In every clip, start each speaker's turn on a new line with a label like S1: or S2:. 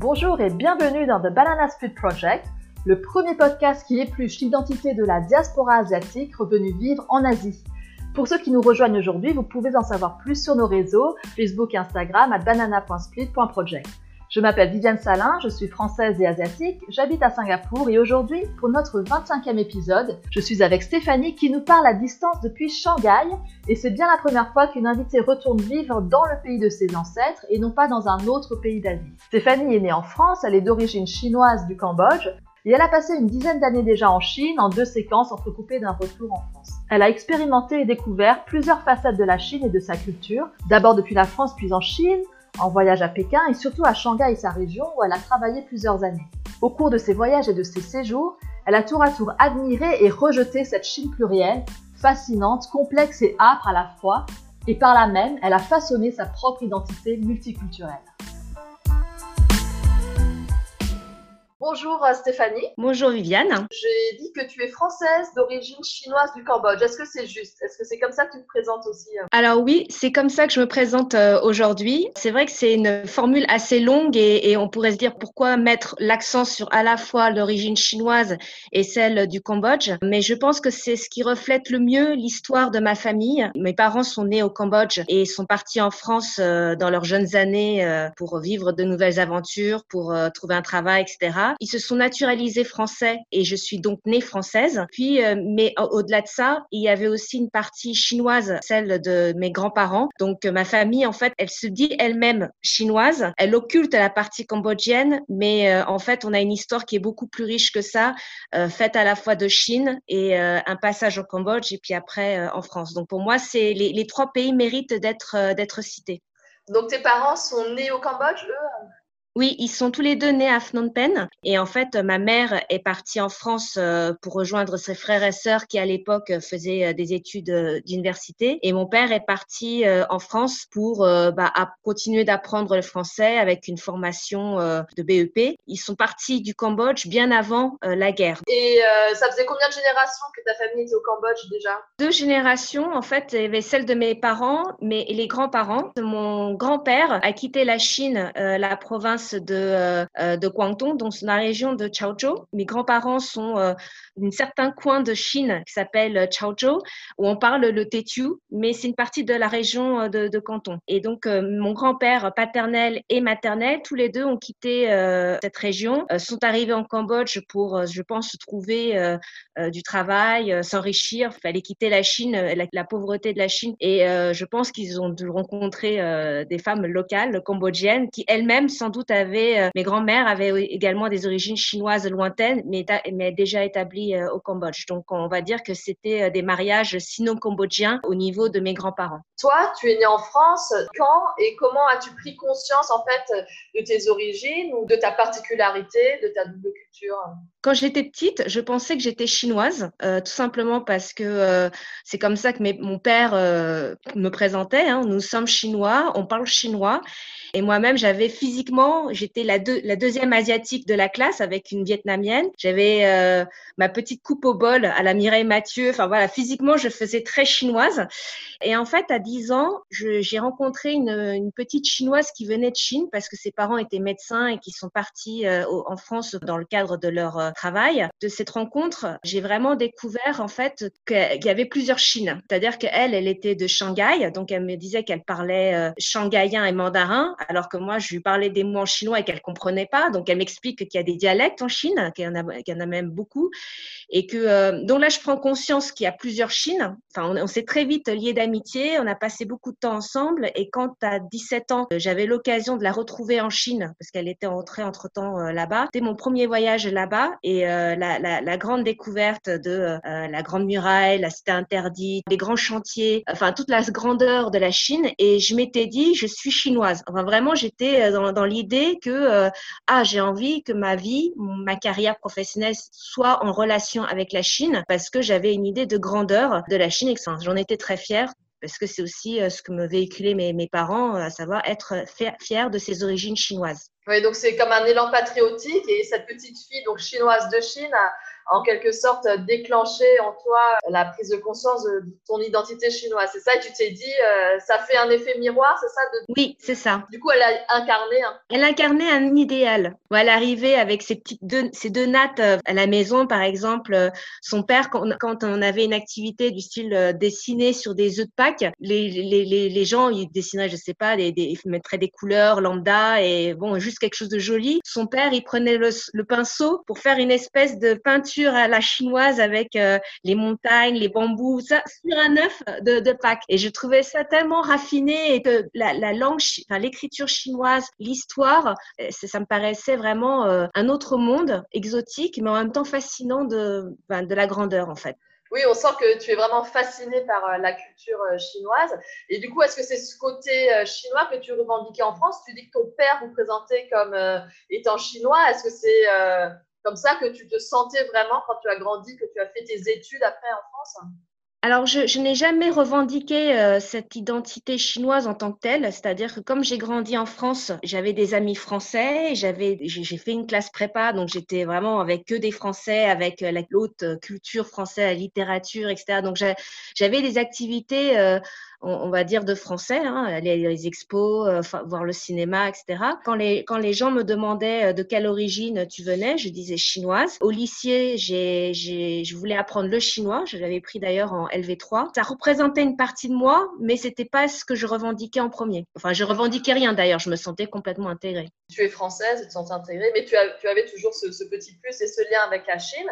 S1: Bonjour et bienvenue dans The Banana Split Project, le premier podcast qui épluche l'identité de la diaspora asiatique revenue vivre en Asie. Pour ceux qui nous rejoignent aujourd'hui, vous pouvez en savoir plus sur nos réseaux, Facebook et Instagram à banana.split.project. Je m'appelle Viviane Salin, je suis française et asiatique, j'habite à Singapour et aujourd'hui, pour notre 25e épisode, je suis avec Stéphanie qui nous parle à distance depuis Shanghai et c'est bien la première fois qu'une invitée retourne vivre dans le pays de ses ancêtres et non pas dans un autre pays d'Asie. Stéphanie est née en France, elle est d'origine chinoise du Cambodge et elle a passé une dizaine d'années déjà en Chine en deux séquences entrecoupées d'un retour en France. Elle a expérimenté et découvert plusieurs facettes de la Chine et de sa culture, d'abord depuis la France puis en Chine, en voyage à Pékin et surtout à Shanghai et sa région où elle a travaillé plusieurs années. Au cours de ses voyages et de ses séjours, elle a tour à tour admiré et rejeté cette Chine plurielle, fascinante, complexe et âpre à la fois, et par là même, elle a façonné sa propre identité multiculturelle. Bonjour euh, Stéphanie.
S2: Bonjour Viviane.
S1: J'ai dit que tu es française d'origine chinoise du Cambodge. Est-ce que c'est juste? Est-ce que c'est comme ça que tu te présentes aussi euh?
S2: Alors oui, c'est comme ça que je me présente euh, aujourd'hui. C'est vrai que c'est une formule assez longue et, on pourrait se dire pourquoi mettre l'accent sur à la fois l'origine chinoise et celle du Cambodge. Mais je pense que c'est ce qui reflète le mieux l'histoire de ma famille. Mes parents sont nés au Cambodge et sont partis en France dans leurs jeunes années pour vivre de nouvelles aventures, pour trouver un travail, etc. Ils se sont naturalisés français et je suis donc née française. Puis, euh, mais au-delà de ça, il y avait aussi une partie chinoise, celle de mes grands-parents. Donc, ma famille, en fait, elle se dit elle-même chinoise. Elle occulte la partie cambodgienne, mais euh, en fait, on a une histoire qui est beaucoup plus riche que ça, euh, faite à la fois de Chine et un passage au Cambodge et puis après en France. Donc, pour moi, c'est les, les trois pays méritent d'être d'être cités.
S1: Donc, tes parents sont nés au Cambodge, eux?
S2: Oui, ils sont tous les deux nés à Phnom Penh. Et en fait, ma mère est partie en France euh, pour rejoindre ses frères et sœurs qui, à l'époque, faisaient euh, des études euh, d'université. Et mon père est parti en France pour bah, continuer d'apprendre le français avec une formation de BEP. Ils sont partis du Cambodge bien avant la guerre.
S1: Et ça faisait combien de générations que ta famille était au Cambodge déjà?
S2: Deux générations. En fait, il y avait celle de mes parents, mais les grands-parents. Mon grand-père a quitté la Chine, la province de, euh, euh, de Guangdong, dans la région de Chaozhou. Mes grands-parents sont euh, d'un certain coin de Chine qui s'appelle Chaozhou, où on parle le Tetu, mais c'est une partie de la région de, de Canton. Et donc, mon grand-père paternel et maternel, tous les deux ont quitté cette région, sont arrivés en Cambodge pour, je pense, trouver du travail, s'enrichir. Il fallait quitter la Chine, la, la, pauvreté de la Chine. Et je pense qu'ils ont dû rencontrer des femmes locales, cambodgiennes, qui elles-mêmes, sans doute, euh, mes grands-mères avaient également des origines chinoises lointaines, mais, mais déjà établies euh, au Cambodge. Donc, on va dire que c'était euh, des mariages sino-cambodgiens au niveau de mes grands-parents.
S1: Toi, tu es née en France. Quand et comment as-tu pris conscience, en fait, de tes origines ou de ta particularité, de ta double culture?
S2: Quand j'étais petite, je pensais que j'étais chinoise, tout simplement parce que c'est comme ça que mon père me présentait. Hein. Nous sommes chinois, on parle chinois. Et moi-même, j'avais physiquement, j'étais la, la, deuxième asiatique de la classe avec une vietnamienne. J'avais euh, ma petite coupe au bol à la Mireille Mathieu. Enfin voilà, physiquement, je faisais très chinoise. Et en fait, à 10 ans, j'ai rencontré une, une, petite chinoise qui venait de Chine parce que ses parents étaient médecins et qui sont partis euh, en France dans le cadre de leur euh, travail. De cette rencontre, j'ai vraiment découvert en fait qu'il y avait plusieurs Chines. C'est-à-dire qu'elle, elle était de Shanghai, donc elle me disait qu'elle parlait euh, shanghaïen et mandarin alors que moi, je lui parlais des mots en chinois et qu'elle comprenait pas. Donc, elle m'explique qu'il y a des dialectes en Chine, qu'il y en a, même beaucoup. Et que, euh, donc là, je prends conscience qu'il y a plusieurs Chines. Enfin, on, s'est très vite liés d'amitié. On a passé beaucoup de temps ensemble. Et quand à 17 ans, j'avais l'occasion de la retrouver en Chine, parce qu'elle était entrée entre temps euh, là-bas. C'était mon premier voyage là-bas et euh, la, la, la, grande découverte de la Grande Muraille, la Cité interdite, les grands chantiers, enfin, toute la grandeur de la Chine. Et je m'étais dit, je suis chinoise. Enfin, vraiment, j'étais dans, dans l'idée que, ah, j'ai envie que ma vie, ma carrière professionnelle soit en relation avec la Chine parce que j'avais une idée de grandeur de la Chine j'en étais très fière parce que c'est aussi euh, ce que me véhiculaient mes, mes parents, à savoir être fier de ses origines chinoises.
S1: Oui, donc c'est comme un élan patriotique et cette petite fille donc chinoise de Chine en quelque sorte déclenché en toi la prise de conscience de ton identité chinoise. C'est ça, et tu t'es dit, euh, ça fait un effet miroir, c'est ça
S2: Oui, c'est ça.
S1: Du coup, elle a incarné. Un...
S2: Elle incarnait un idéal. Elle arrivait avec ses petites deux, ces deux nattes euh, à la maison, par exemple. Euh, son père, quand, on avait une activité du style dessiner sur des œufs de Pâques, les, les, les, les gens, ils dessinaient, je sais pas, des, des, ils mettraient des couleurs lambda et bon, juste quelque chose de joli. Son père, il prenait le, le pinceau pour faire une espèce de peinture à la chinoise avec les montagnes, les bambous, ça, sur un œuf de, Pâques. Et je trouvais ça tellement raffiné et que la, la langue, enfin, l'écriture chinoise, l'histoire, euh, ça me paraissait vraiment euh, un autre monde exotique, mais en même temps fascinant de, ben, de la grandeur en fait.
S1: Oui, on sent que tu es vraiment fasciné par euh, la culture chinoise. Et du coup, est-ce que c'est ce côté chinois que tu revendiquais en France? Tu dis que ton père vous présentait comme étant chinois. Est-ce que c'est comme ça que tu te sentais vraiment quand tu as grandi, que tu as fait tes études après en France?
S2: Alors, je, n'ai jamais revendiqué euh, cette identité chinoise en tant que telle, c'est-à-dire que comme j'ai grandi en France, j'avais des amis français, j'avais, j'ai fait une classe prépa, donc j'étais vraiment avec que des Français, avec euh, la haute culture française, la littérature, etc. Donc, j'avais des activités euh, on, va dire, de français, hein, aller les expos, euh, voir le cinéma, etc. Quand les, quand les gens me demandaient euh, de quelle origine tu venais, je disais chinoise. Au lycée, je voulais apprendre le chinois. Je l'avais pris d'ailleurs en LV3. Ça représentait une partie de moi, mais c'était pas ce que je revendiquais en premier. Enfin, je revendiquais rien d'ailleurs. Je me sentais complètement intégrée.
S1: Tu es française, tu te sens intégrée, mais tu, as, tu avais toujours ce petit plus et ce lien avec la Chine.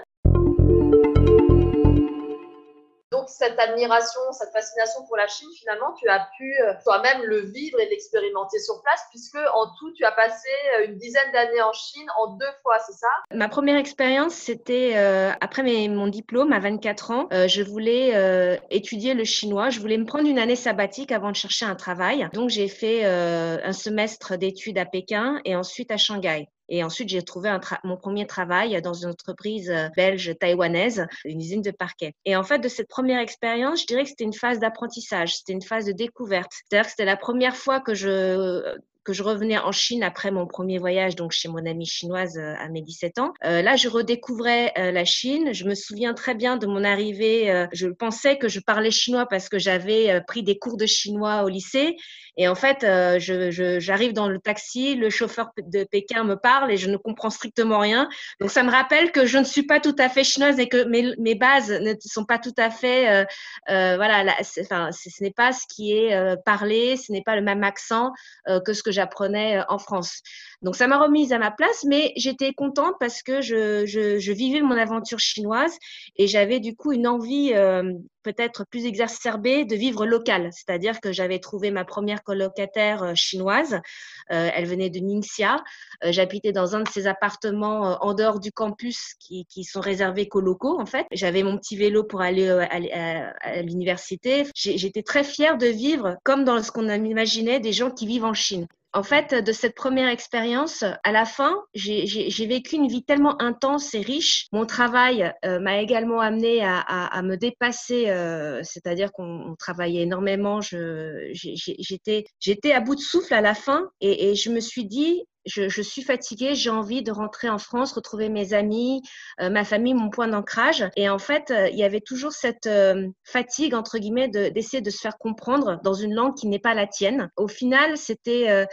S1: Donc, cette admiration, cette fascination pour la Chine, finalement, tu as pu euh, toi-même le vivre et l'expérimenter sur place, puisque en tout, tu as passé euh, une dizaine d'années en Chine en deux fois, c'est ça?
S2: Ma première expérience, c'était euh, après mon diplôme à 24 ans. je voulais étudier le chinois. Je voulais me prendre une année sabbatique avant de chercher un travail. Donc, j'ai fait un semestre d'études à Pékin et ensuite à Shanghai. Et ensuite, j'ai trouvé un mon premier travail dans une entreprise euh, belge taïwanaise, une usine de parquet. Et en fait, de cette première expérience, je dirais que c'était une phase d'apprentissage, c'était une phase de découverte. C'est-à-dire que c'était la première fois que je que je revenais en Chine après mon premier voyage, donc chez mon amie chinoise euh, à mes 17 ans. Euh, là, je redécouvrais euh, la Chine. Je me souviens très bien de mon arrivée. je pensais que je parlais chinois parce que j'avais pris des cours de chinois au lycée. Et en fait, j'arrive dans le taxi, le chauffeur de Pékin me parle et je ne comprends strictement rien. Donc, ça me rappelle que je ne suis pas tout à fait chinoise et que mes, mes bases ne sont pas tout à fait, voilà, enfin, ce n'est pas ce qui est parlé, ce n'est pas le même accent que ce que j'apprenais euh, en France. Donc ça m'a remise à ma place, mais j'étais contente parce que je, vivais mon aventure chinoise et j'avais du coup une envie euh, peut-être plus exacerbée de vivre local. C'est-à-dire que j'avais trouvé ma première colocataire euh, chinoise. elle venait de Ningxia. J'habitais dans un de ces appartements en dehors du campus qui, sont réservés qu'aux locaux en fait. J'avais mon petit vélo pour aller à, à l'université. J'étais très fière de vivre comme dans ce qu'on imaginait des gens qui vivent en Chine en fait, de cette première expérience, à la fin, j'ai vécu une vie tellement intense et riche. Mon travail euh, m'a également amené à, me dépasser, euh, c'est-à-dire qu'on travaillait énormément. J'étais à bout de souffle à la fin et je me suis dit, je, suis fatiguée, j'ai envie de rentrer en France, retrouver mes amis, euh, ma famille, mon point d'ancrage. Et en fait, euh, il y avait toujours cette euh, fatigue, entre guillemets, d'essayer de, se faire comprendre dans une langue qui n'est pas la tienne. Au final, c'était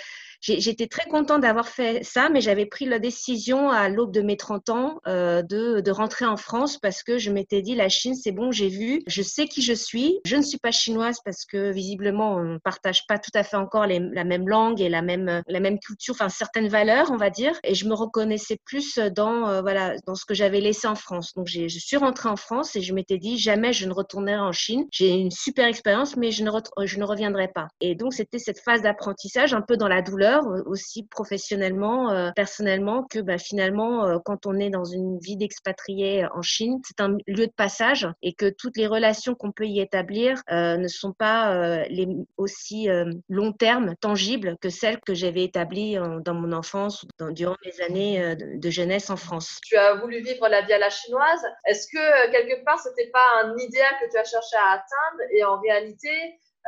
S2: J'étais très contente d'avoir fait ça, mais j'avais pris la décision à l'aube de mes 30 ans euh, de, de, rentrer en France parce que je m'étais dit la Chine, c'est bon, j'ai vu, je sais qui je suis. Je ne suis pas chinoise parce que visiblement on ne partage pas tout à fait encore les, la même langue et la même la même culture, enfin certaines valeurs, on va dire. Et je me reconnaissais plus dans euh, voilà dans ce que j'avais laissé en France. Donc je suis rentrée en France et je m'étais dit jamais je ne retournerai en Chine. J'ai une super expérience, mais je ne je ne reviendrai pas. Et donc c'était cette phase d'apprentissage un peu dans la douleur euh, aussi professionnellement, euh, personnellement, que bah, finalement, euh, quand on est dans une vie d'expatrié en Chine, c'est un lieu de passage et que toutes les relations qu'on peut y établir ne sont pas les aussi long terme, tangibles que celles que j'avais établies dans mon enfance ou durant mes années de, jeunesse en France.
S1: Tu as voulu vivre la vie à la chinoise. Est-ce que quelque part, c'était pas un idéal que tu as cherché à atteindre et en réalité,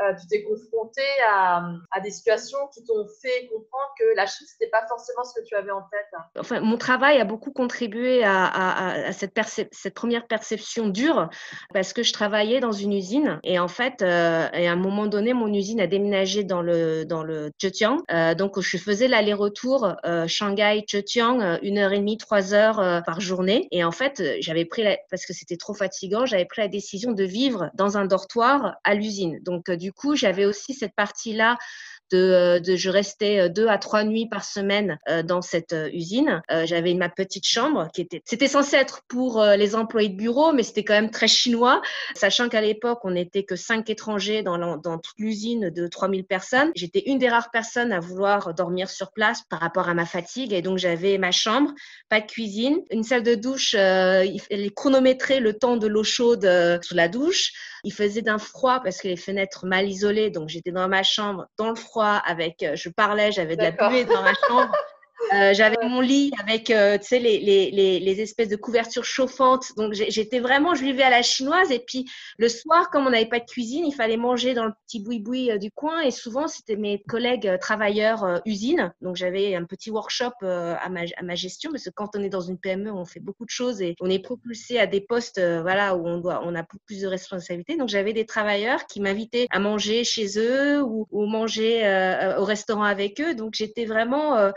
S1: euh, tu t'es confronté à, des situations qui t'ont fait comprendre que la Chine, c'était pas forcément ce que tu avais en tête
S2: Enfin, mon travail a beaucoup contribué à, cette, première perception dure parce que je travaillais dans une usine et en fait, euh, et à un moment donné, mon usine a déménagé dans le, dans le Zhejiang. Euh, donc, je faisais l'aller-retour Shanghai-Zhejiang, une heure et demie, trois heures par journée. Et en fait, j'avais pris, parce que c'était trop fatigant, j'avais pris la décision de vivre dans un dortoir à l'usine. Donc, coup, j'avais aussi cette partie-là de, de, je restais euh, deux à trois nuits par semaine euh, dans cette euh, usine. J'avais ma petite chambre qui était, c'était censé être pour les employés de bureau, mais c'était quand même très chinois, sachant qu'à l'époque on n'était que cinq étrangers dans, dans toute l'usine de 3000 personnes. J'étais une des rares personnes à vouloir dormir sur place par rapport à ma fatigue, et donc j'avais ma chambre, pas de cuisine, une salle de douche, euh, il chronométrer le temps de l'eau chaude sous la douche. Il faisait d'un froid parce que les fenêtres mal isolées, donc j'étais dans ma chambre, dans le froid, avec, euh, je parlais, j'avais de la buée dans ma chambre. Euh, j'avais mon lit avec, euh, tu sais, les, les, les, les, espèces de couvertures chauffantes. Donc, j'étais vraiment, je vivais à la chinoise. Et puis, le soir, comme on n'avait pas de cuisine, il fallait manger dans le petit boui-boui euh, du coin. Et souvent, c'était mes collègues travailleurs usines. Donc, j'avais un petit workshop à ma, à ma gestion. Parce que quand on est dans une PME, on fait beaucoup de choses et on est propulsé à des postes, voilà, où on doit, on a plus de responsabilités. Donc, j'avais des travailleurs qui m'invitaient à manger chez eux ou, ou manger au restaurant avec eux. Donc, j'étais vraiment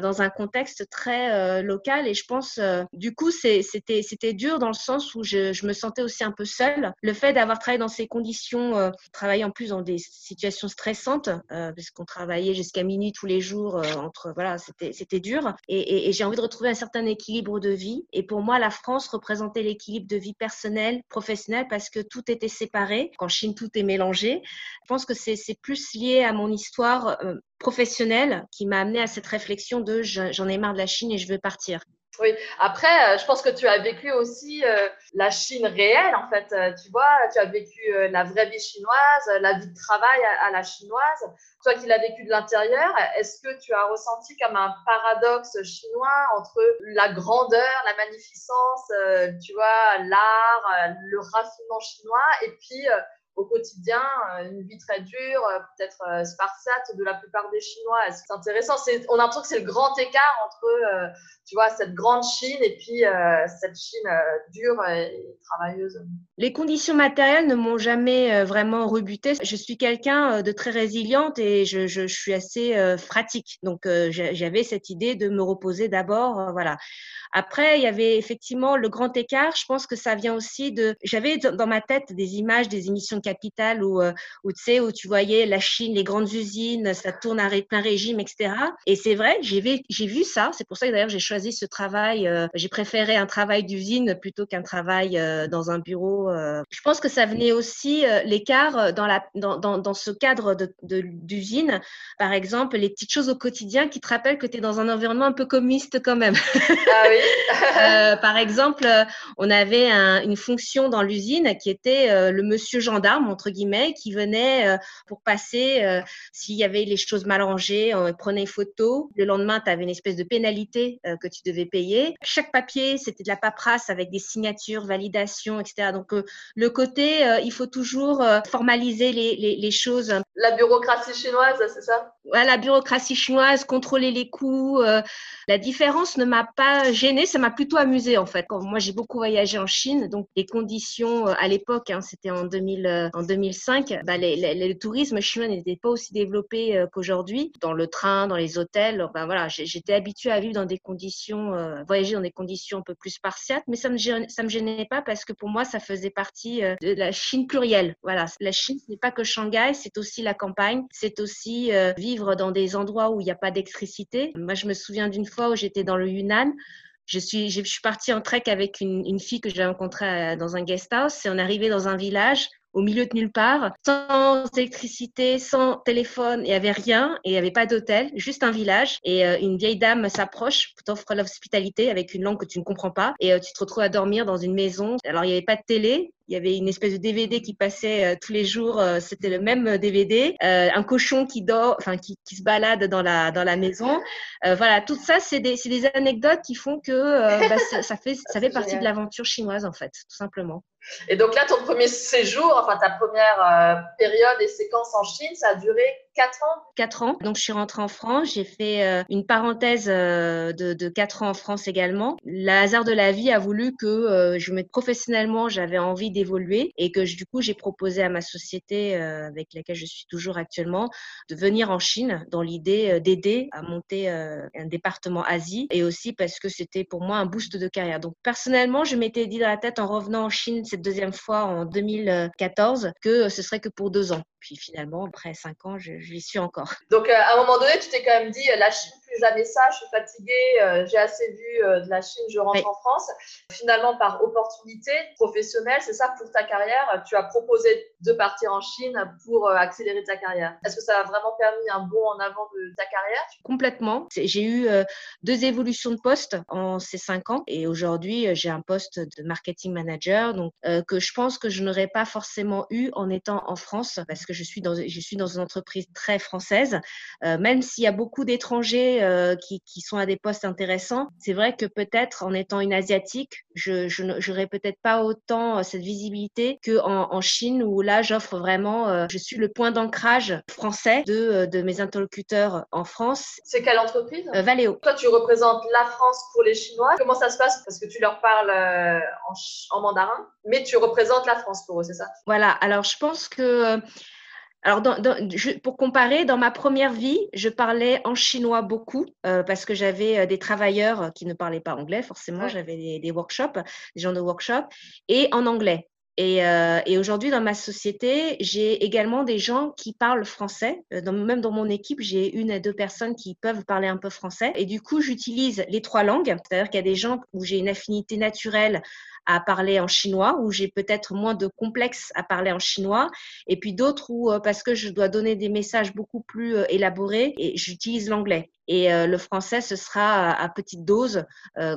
S2: dans dans un contexte très euh, local. Et je pense, euh, du coup, c'était dur dans le sens où je, me sentais aussi un peu seule. Le fait d'avoir travaillé dans ces conditions, euh, travailler en plus dans des situations stressantes, parce qu'on travaillait jusqu'à minuit tous les jours, entre voilà, c'était c'était dur. Et, et, j'ai envie de retrouver un certain équilibre de vie. Et pour moi, la France représentait l'équilibre de vie personnelle, professionnelle, parce que tout était séparé. Qu'en Chine, tout est mélangé. Je pense que c'est plus lié à mon histoire professionnelle qui m'a amené à cette réflexion de j'en ai marre de la Chine et je veux partir.
S1: Oui, après, euh, je pense que tu as vécu aussi euh, la Chine réelle, en fait. Euh, tu vois, tu as vécu la vraie vie chinoise, la vie de travail à, la chinoise. Toi qui l'as vécu de l'intérieur, est-ce que tu as ressenti comme un paradoxe chinois entre la grandeur, la magnificence, tu vois, l'art, le raffinement chinois, et puis au quotidien, euh, une vie très dure, euh, peut-être euh, spartiate de la plupart des Chinois. C'est intéressant? On a l'impression que c'est le grand écart entre, tu vois, cette grande Chine et puis cette Chine dure et travailleuse.
S2: Les conditions matérielles ne m'ont jamais vraiment rebuté. Je suis quelqu'un de très résiliente et je suis assez pratique. Donc, j'avais cette idée de me reposer d'abord. voilà. Après, il y avait effectivement le grand écart. Je pense que ça vient aussi de. J'avais dans ma tête des images des émissions Où, euh, où tu sais, où tu voyais la Chine, les grandes usines, ça tourne à plein régime, etc. Et c'est vrai, j'ai vu, ça. C'est pour ça que d'ailleurs j'ai choisi ce travail. Euh, j'ai préféré un travail d'usine plutôt qu'un travail euh, dans un bureau. Je pense que ça venait aussi l'écart dans la dans, dans, dans, ce cadre de, d'usine. Par exemple, les petites choses au quotidien qui te rappellent que tu es dans un environnement un peu communiste quand même. Ah oui. par exemple, on avait une fonction dans l'usine qui était le monsieur gendarme entre guillemets, qui venait euh, pour passer euh, s'il y avait les choses mal rangées, on prenait une photo. Le lendemain, tu avais une espèce de pénalité euh, que tu devais payer. Chaque papier, c'était de la paperasse avec des signatures, validations, etc. Donc, le côté, il faut toujours formaliser les, les, choses.
S1: La bureaucratie chinoise, c'est ça?
S2: Ouais, La bureaucratie chinoise, contrôler les coûts. la différence ne m'a pas gênée, ça m'a plutôt amusée en fait. moi, j'ai beaucoup voyagé en Chine, donc les conditions à l'époque, hein, c'était en 2000, en 2005, bah, le tourisme chinois n'était pas aussi développé euh, qu'aujourd'hui. Dans le train, dans les hôtels, ben voilà, j'étais habituée à vivre dans des conditions, euh, voyager dans des conditions un peu plus spartiates, mais ça me ça me gênait pas parce que pour moi, ça faisait partie euh, de la Chine plurielle. Voilà, la Chine, ce n'est pas que Shanghai, c'est aussi la campagne, c'est aussi vivre dans des endroits où il n'y a pas d'électricité. Moi, je me souviens d'une fois où j'étais dans le Yunnan. Je suis, je suis partie en trek avec une, une fille que j'ai rencontrée dans un guest house et on est dans un village au milieu de nulle part, sans électricité, sans téléphone, il n'y avait rien et il n'y avait pas d'hôtel, juste un village. Et euh, une vieille dame s'approche, t'offre l'hospitalité avec une langue que tu ne comprends pas et euh, tu te retrouves à dormir dans une maison. Alors il n'y avait pas de télé, il y avait une espèce de DVD qui passait euh, tous les jours. C'était le même DVD. un cochon qui dort, enfin qui, qui, se balade dans la dans la maison. voilà, tout ça, c'est des, des anecdotes qui font que bah, ça, ça, fait ça fait partie de l'aventure chinoise en fait, tout simplement.
S1: Et donc là, ton premier séjour, enfin ta première euh, période et séquence en Chine, ça a duré 4 ans
S2: 4 ans. Donc je suis rentrée en France, j'ai fait euh, une parenthèse euh, de, de 4 ans en France également. Le hasard de la vie a voulu que je me professionnellement, j'avais envie d'évoluer et que du coup, j'ai proposé à ma société avec laquelle je suis toujours actuellement de venir en Chine dans l'idée d'aider à monter un département Asie et aussi parce que c'était pour moi un boost de carrière. Donc personnellement, je m'étais dit dans la tête en revenant en Chine cette deuxième fois en 2014 que ce serait que pour deux ans. Puis finalement, après cinq ans, je, je suis encore.
S1: Donc à un moment donné, tu t'es quand même dit, la Chine plus jamais ça, je suis fatiguée, euh, j'ai assez vu euh, de la Chine, je rentre en France. Finalement, par opportunité professionnelle, c'est ça pour ta carrière, tu as proposé de partir en Chine pour euh, accélérer ta carrière. Est-ce que ça a vraiment permis un bond en avant de ta carrière?
S2: Complètement. J'ai eu deux évolutions de poste en ces cinq ans et aujourd'hui, j'ai un poste de marketing manager donc que je pense que je n'aurais pas forcément eu en étant en France parce que je suis dans, je suis dans une entreprise très française. même s'il y a beaucoup d'étrangers euh, qui, sont à des postes intéressants. C'est vrai que peut-être en étant une asiatique, je n'aurais peut-être pas autant euh, cette visibilité qu'en en Chine où là j'offre vraiment, euh, je suis le point d'ancrage français de, de mes interlocuteurs en France.
S1: C'est quelle entreprise?
S2: Valeo.
S1: Toi tu représentes la France pour les Chinois. Comment ça se passe? Parce que tu leur parles en, en mandarin, mais tu représentes la France pour eux, c'est ça?
S2: Voilà. Alors je pense que alors, pour comparer, dans ma première vie, je parlais en chinois beaucoup euh, parce que j'avais euh, des travailleurs qui ne parlaient pas anglais, forcément. J'avais des, workshops, des gens de workshop, et en anglais. Et, euh, aujourd'hui, dans ma société, j'ai également des gens qui parlent français. même dans mon équipe, j'ai une à deux personnes qui peuvent parler un peu français. Et du coup, j'utilise les trois langues. C'est-à-dire qu'il y a des gens où j'ai une affinité naturelle à parler en chinois, où j'ai peut-être moins de complexe à parler en chinois, et puis d'autres où, euh, parce que je dois donner des messages beaucoup plus euh, élaborés, et j'utilise l'anglais. Et euh, le français, ce sera à, petite dose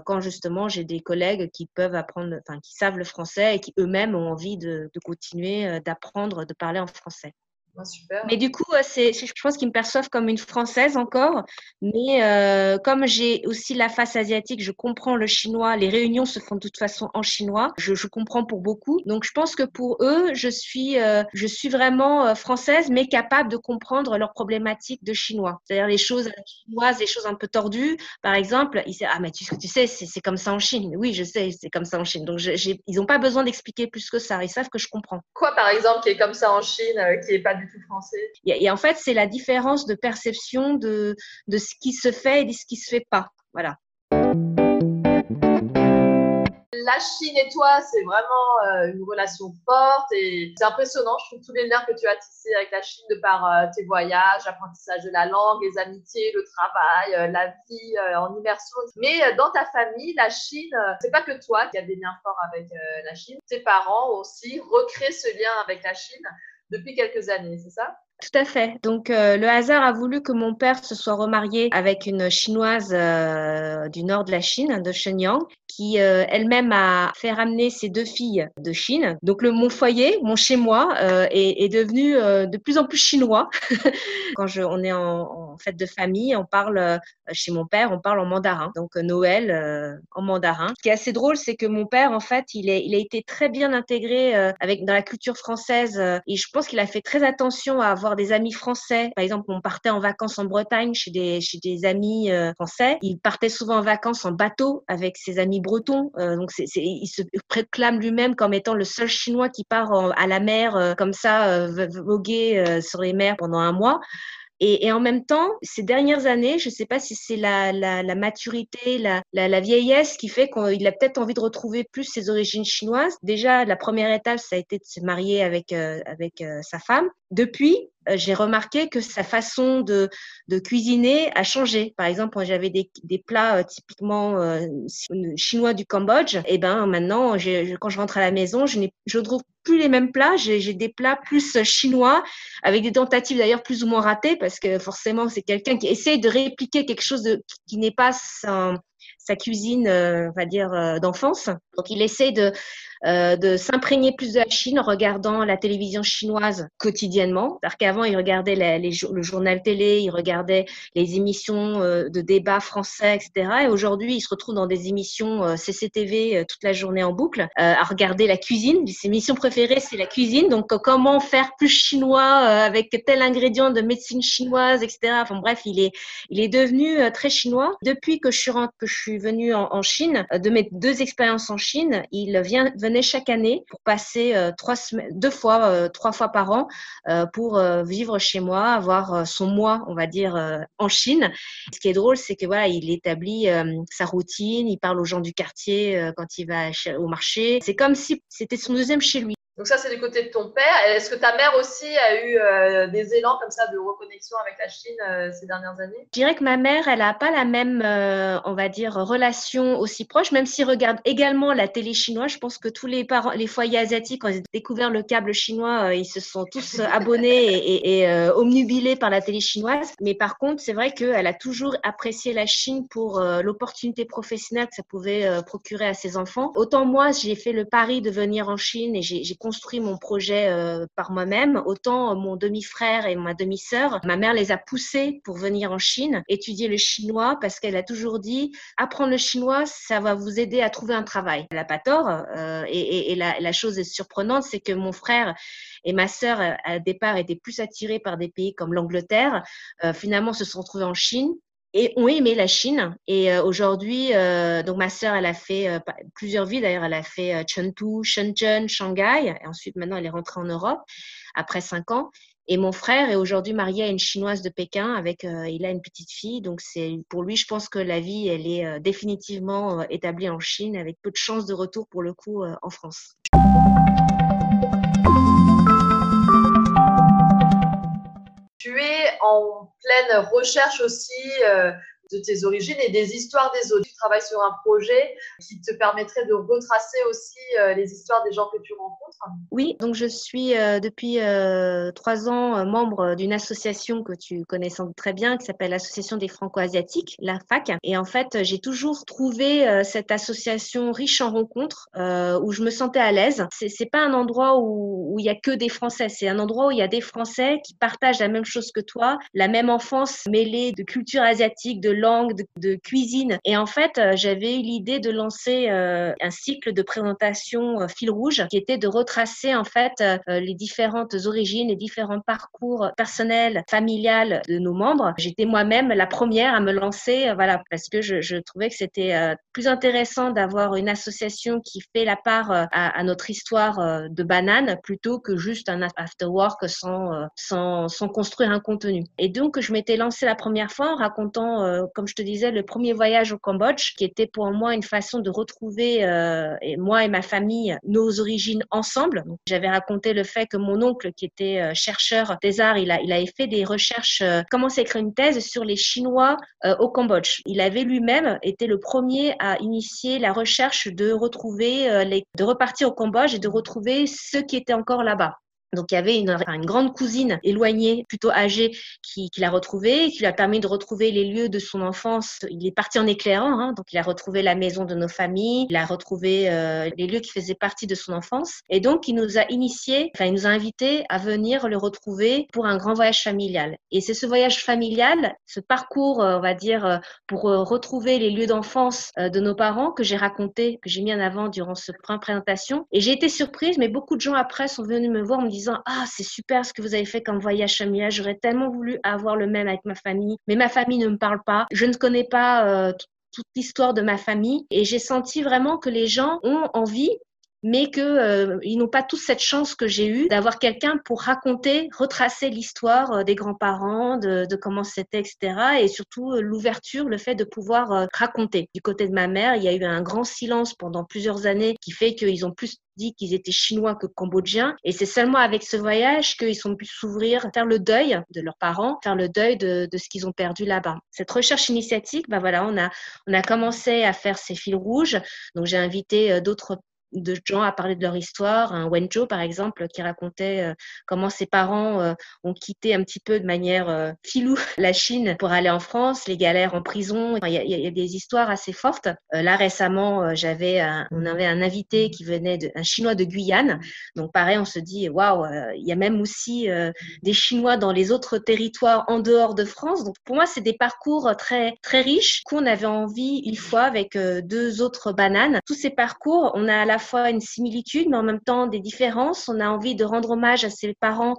S2: quand justement j'ai des collègues qui peuvent apprendre, enfin qui savent le français et qui eux-mêmes ont envie de, de continuer d'apprendre, de parler en français. Mais du coup, c'est, je pense qu'ils me perçoivent comme une Française encore. Mais euh, comme j'ai aussi la face asiatique, je comprends le chinois. Les réunions se font de toute façon en chinois. Je, je comprends pour beaucoup. Donc, je pense que pour eux, je suis, euh, je suis vraiment euh, française, mais capable de comprendre leurs problématiques de chinois. C'est-à-dire les choses chinoises, les choses un peu tordues. Par exemple, ils disent Ah, mais tu, tu sais, c'est, comme ça en Chine. Oui, je sais, c'est comme ça en Chine. Donc, ils n'ont pas besoin d'expliquer plus que ça. Ils savent que je comprends.
S1: Quoi, par exemple, qui est comme ça en Chine, qui n'est pas du français
S2: et, en fait, c'est la différence de perception de, de ce qui se fait et de ce qui se fait pas. Voilà.
S1: La Chine et toi, c'est vraiment euh, une relation forte et c'est impressionnant. Je trouve tous les liens que tu as tissés avec la Chine de par euh, tes voyages, l'apprentissage de la langue, les amitiés, le travail, euh, la vie en immersion. Mais dans ta famille, la Chine, c'est pas que toi qui as des liens forts avec la Chine. Tes parents aussi recréent ce lien avec la Chine depuis quelques années, c'est ça?
S2: Tout à fait. Donc, euh, le hasard a voulu que mon père se soit remarié avec une chinoise euh, du nord de la Chine, de Shenyang, qui euh, elle-même a fait ramener ses deux filles de Chine. Donc, le, mon foyer, mon chez-moi, est, est, devenu de plus en plus chinois. Quand je, on est en, en, fête de famille, on parle chez mon père, on parle en mandarin. Donc, Noël en mandarin. Ce qui est assez drôle, c'est que mon père, en fait, il, est, il a été très bien intégré avec dans la culture française et je pense qu'il a fait très attention à avoir des amis français. Par exemple, on partait en vacances en Bretagne chez des, chez des amis euh, français. Il partait souvent en vacances en bateau avec ses amis bretons. Euh, donc, c'est, il se proclame lui-même comme étant le seul Chinois qui part à la mer euh, comme ça, voguer sur les mers pendant un mois. Et, en même temps, ces dernières années, je ne sais pas si c'est la, la, maturité, la, la, vieillesse qui fait qu'il a peut-être envie de retrouver plus ses origines chinoises. Déjà, la première étape, ça a été de se marier avec, avec sa femme. Depuis, j'ai remarqué que sa façon de, de, cuisiner a changé. Par exemple, j'avais des, des, plats euh, typiquement euh, chinois du Cambodge, et ben maintenant, quand je rentre à la maison, je ne trouve plus les mêmes plats. J'ai des plats plus chinois, avec des tentatives d'ailleurs plus ou moins ratées, parce que forcément, c'est quelqu'un qui essaye de répliquer quelque chose de, qui n'est pas sa cuisine, on va dire, d'enfance. Donc, il essaie de euh, de s'imprégner plus de la Chine en regardant la télévision chinoise quotidiennement. C'est-à-dire qu'avant, il regardait le journal télé, il regardait les émissions euh, de débat français, etc. Et aujourd'hui, il se retrouve dans des émissions euh, CCTV toute la journée en boucle à regarder la cuisine. Ses émissions préférées, c'est la cuisine. Donc, comment faire plus chinois avec tel ingrédient de médecine chinoise, etc. Enfin bref, il est, il est devenu très chinois. Depuis que je suis, que je suis venue en, Chine, de mes deux expériences en Chine, il vient chaque année pour passer euh, deux fois, euh, trois fois par an euh, pour vivre chez moi, avoir son mois, on va dire, en Chine. Ce qui est drôle, c'est que voilà, il établit sa routine, il parle aux gens du quartier quand il va au marché. C'est comme si c'était son deuxième chez lui.
S1: Donc ça, c'est du côté de ton père. Est-ce que ta mère aussi a eu euh, des élans comme ça de reconnexion avec la Chine euh, ces dernières années?
S2: Je dirais que ma mère, elle n'a pas la même, euh, on va dire, relation aussi proche, même s'ils regarde également la télé chinoise. Je pense que tous les parents, les foyers asiatiques, quand ils ont découvert le câble chinois, ils se sont tous abonnés et, et omnubilés par la télé chinoise. Mais par contre, c'est vrai qu'elle a toujours apprécié la Chine pour l'opportunité professionnelle que ça pouvait procurer à ses enfants. Autant moi, j'ai fait le pari de venir en Chine et j'ai construit mon projet euh, par moi-même, autant mon demi-frère et ma demi-sœur, ma mère les a poussés pour venir en Chine, étudier le chinois parce qu'elle a toujours dit apprendre le chinois, ça va vous aider à trouver un travail. Elle n'a pas tort euh, et, la, chose surprenante, c'est que mon frère et ma sœur, à départ, étaient plus attirés par des pays comme l'Angleterre. Euh, finalement, se sont retrouvés en Chine et ont aimé la Chine. Et euh, aujourd'hui, euh, donc ma sœur, elle a fait euh, plusieurs villes. D'ailleurs, elle a fait Chengdu, Shenzhen, Shanghai. Et ensuite, maintenant, elle est rentrée en Europe après cinq ans. Et mon frère est aujourd'hui marié à une chinoise de Pékin avec, il a une petite fille. Donc c'est pour lui, je pense que la vie, elle est définitivement établie en Chine avec peu de chances de retour pour le coup en France.
S1: Tu es en pleine recherche aussi euh, de tes origines et des histoires des autres. Tu travailles sur un projet qui te permettrait de retracer aussi euh, les histoires des gens que tu rencontres.
S2: Oui, donc je suis euh, depuis euh, trois ans membre d'une association que tu connais sans doute très bien, qui s'appelle l'Association des Franco-Asiatiques, la FAC. Et en fait, j'ai toujours trouvé cette association riche en rencontres, où je me sentais à l'aise. C'est pas un endroit où il y a que des Français, c'est un endroit où il y a des Français qui partagent la même chose que toi, la même enfance mêlée de culture asiatique, de langue, de, cuisine. Et en fait, euh, j'avais eu l'idée de lancer euh, un cycle de présentation euh, fil rouge qui était de retracer en fait les différentes origines, les différents parcours personnels, familiales de nos membres. J'étais moi-même la première à me lancer, voilà, parce que je, je trouvais que c'était plus intéressant d'avoir une association qui fait la part à, à, notre histoire de banane plutôt que juste un after work sans, sans, sans construire un contenu. Et donc, je m'étais lancée la première fois en racontant comme je te disais, le premier voyage au Cambodge, qui était pour moi une façon de retrouver, euh, moi et ma famille, nos origines ensemble. J'avais raconté le fait que mon oncle, qui était euh, chercheur des arts, il, a, il avait fait des recherches, euh, commencé à écrire une thèse sur les Chinois euh, au Cambodge. Il avait lui-même été le premier à initier la recherche de retrouver, euh, les, de repartir au Cambodge et de retrouver ceux qui étaient encore là-bas. Donc il y avait une, une, grande cousine éloignée, plutôt âgée, qui, qui l'a retrouvée, qui lui a permis de retrouver les lieux de son enfance. Il est parti en éclairant, hein, donc il a retrouvé la maison de nos familles, il a retrouvé euh, les lieux qui faisaient partie de son enfance, et donc il nous a initiés, enfin il nous a invités à venir le retrouver pour un grand voyage familial. Et c'est ce voyage familial, ce parcours, euh, on va dire, euh, pour retrouver les lieux d'enfance de nos parents que j'ai raconté, que j'ai mis en avant durant ce point présentation. Et j'ai été surprise, mais beaucoup de gens après sont venus me voir en me disant ah c'est super ce que vous avez fait comme voyage familial j'aurais tellement voulu avoir le même avec ma famille mais ma famille ne me parle pas je ne connais pas euh, toute l'histoire de ma famille et j'ai senti vraiment que les gens ont envie mais qu'ils euh, n'ont pas tous cette chance que j'ai eue d'avoir quelqu'un pour raconter, retracer l'histoire euh, des grands-parents, de, comment c'était, etc. Et surtout l'ouverture, le fait de pouvoir raconter. Du côté de ma mère, il y a eu un grand silence pendant plusieurs années qui fait qu'ils ont plus qu'ils étaient chinois que cambodgiens. Et c'est seulement avec ce voyage qu'ils ont pu s'ouvrir, faire le deuil de leurs parents, faire le deuil de, ce qu'ils ont perdu là-bas. Cette recherche initiatique, bah voilà, on a, on a commencé à faire ces fils rouges. Donc j'ai invité d'autres de gens à parler de leur histoire. Un Wenjo, par exemple, qui racontait euh, comment ses parents euh, ont quitté un petit peu de manière euh, filou la Chine pour aller en France, les galères en prison. Il y, a, des histoires assez fortes. là, récemment, j'avais on avait un invité qui venait de, un Chinois de Guyane. Donc, pareil, on se dit, waouh, il y a même aussi des Chinois dans les autres territoires en dehors de France. Donc, pour moi, c'est des parcours très, très riches qu'on avait envie, une fois, avec deux autres bananes. Tous ces parcours, on a à la fois une similitude, mais en même temps des différences. On a envie de rendre hommage à ses parents,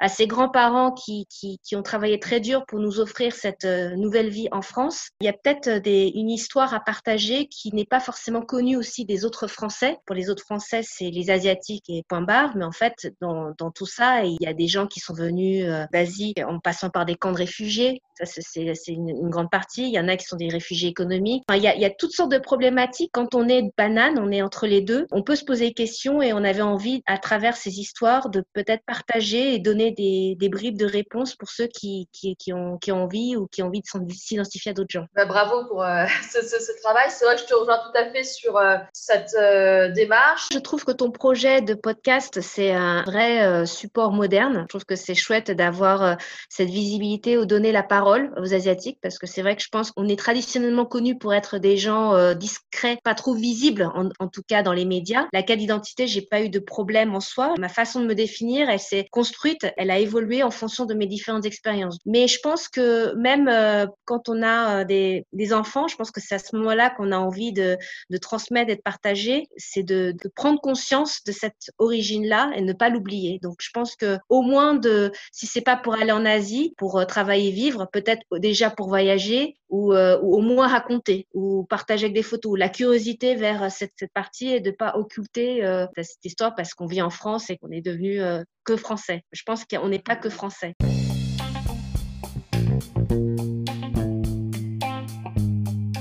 S2: à ses grands-parents qui, qui, ont travaillé très dur pour nous offrir cette euh, nouvelle vie en France. Il y a peut-être une histoire à partager qui n'est pas forcément connue aussi des autres Français. Pour les autres Français, c'est les Asiatiques et point barre, mais en fait, dans, tout ça, il y a des gens qui sont venus euh, d'Asie en passant par des camps de réfugiés. Ça, c'est une, grande partie. Il y en a qui sont des réfugiés économiques. Il y a toutes sortes de problématiques. Quand on est banane, on est entre les deux. On peut se poser des questions et on avait envie, à travers ces histoires, de peut-être partager et donner des, des, bribes de réponses pour ceux qui, qui, qui, ont, qui ont envie ou qui ont envie de s'identifier à d'autres gens.
S1: Bah, bravo pour euh, ce, ce, ce, travail. C'est vrai que je te rejoins tout à fait sur euh, cette euh, démarche.
S2: Je trouve que ton projet de podcast, c'est un vrai support moderne. Je trouve que c'est chouette d'avoir cette visibilité ou donner la parole aux Asiatiques parce que c'est vrai que je pense qu'on est traditionnellement connus pour être des gens discrets, pas trop visibles, en, en tout cas dans les médias. La quête d'identité, j'ai pas eu de problème en soi. Ma façon de me définir, elle s'est construite, elle a évolué en fonction de mes différentes expériences. Mais je pense que même euh, quand on a euh, des, enfants, je pense que c'est à ce moment-là qu'on a envie de, de transmettre, d'être partagé, c'est de, de, prendre conscience de cette origine-là et ne pas l'oublier. Donc, je pense que au moins de, si c'est pas pour aller en Asie, pour euh, travailler, vivre, peut-être déjà pour voyager ou, euh, au moins raconter ou partager avec des photos. La curiosité vers cette, partie et de pas occulter euh, cette histoire parce qu'on vit en France et qu'on est devenu euh, que français. Je pense qu'on n'est pas que français.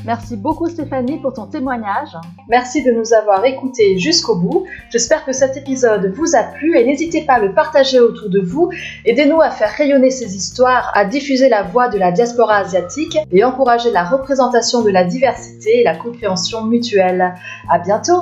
S1: Merci beaucoup Stéphanie pour ton témoignage. Merci de nous avoir écoutés jusqu'au bout. J'espère que cet épisode vous a plu et n'hésitez pas à le partager autour de vous. Aidez-nous à faire rayonner ces histoires, à diffuser la voix de la diaspora asiatique et encourager la représentation de la diversité et la compréhension mutuelle. À bientôt!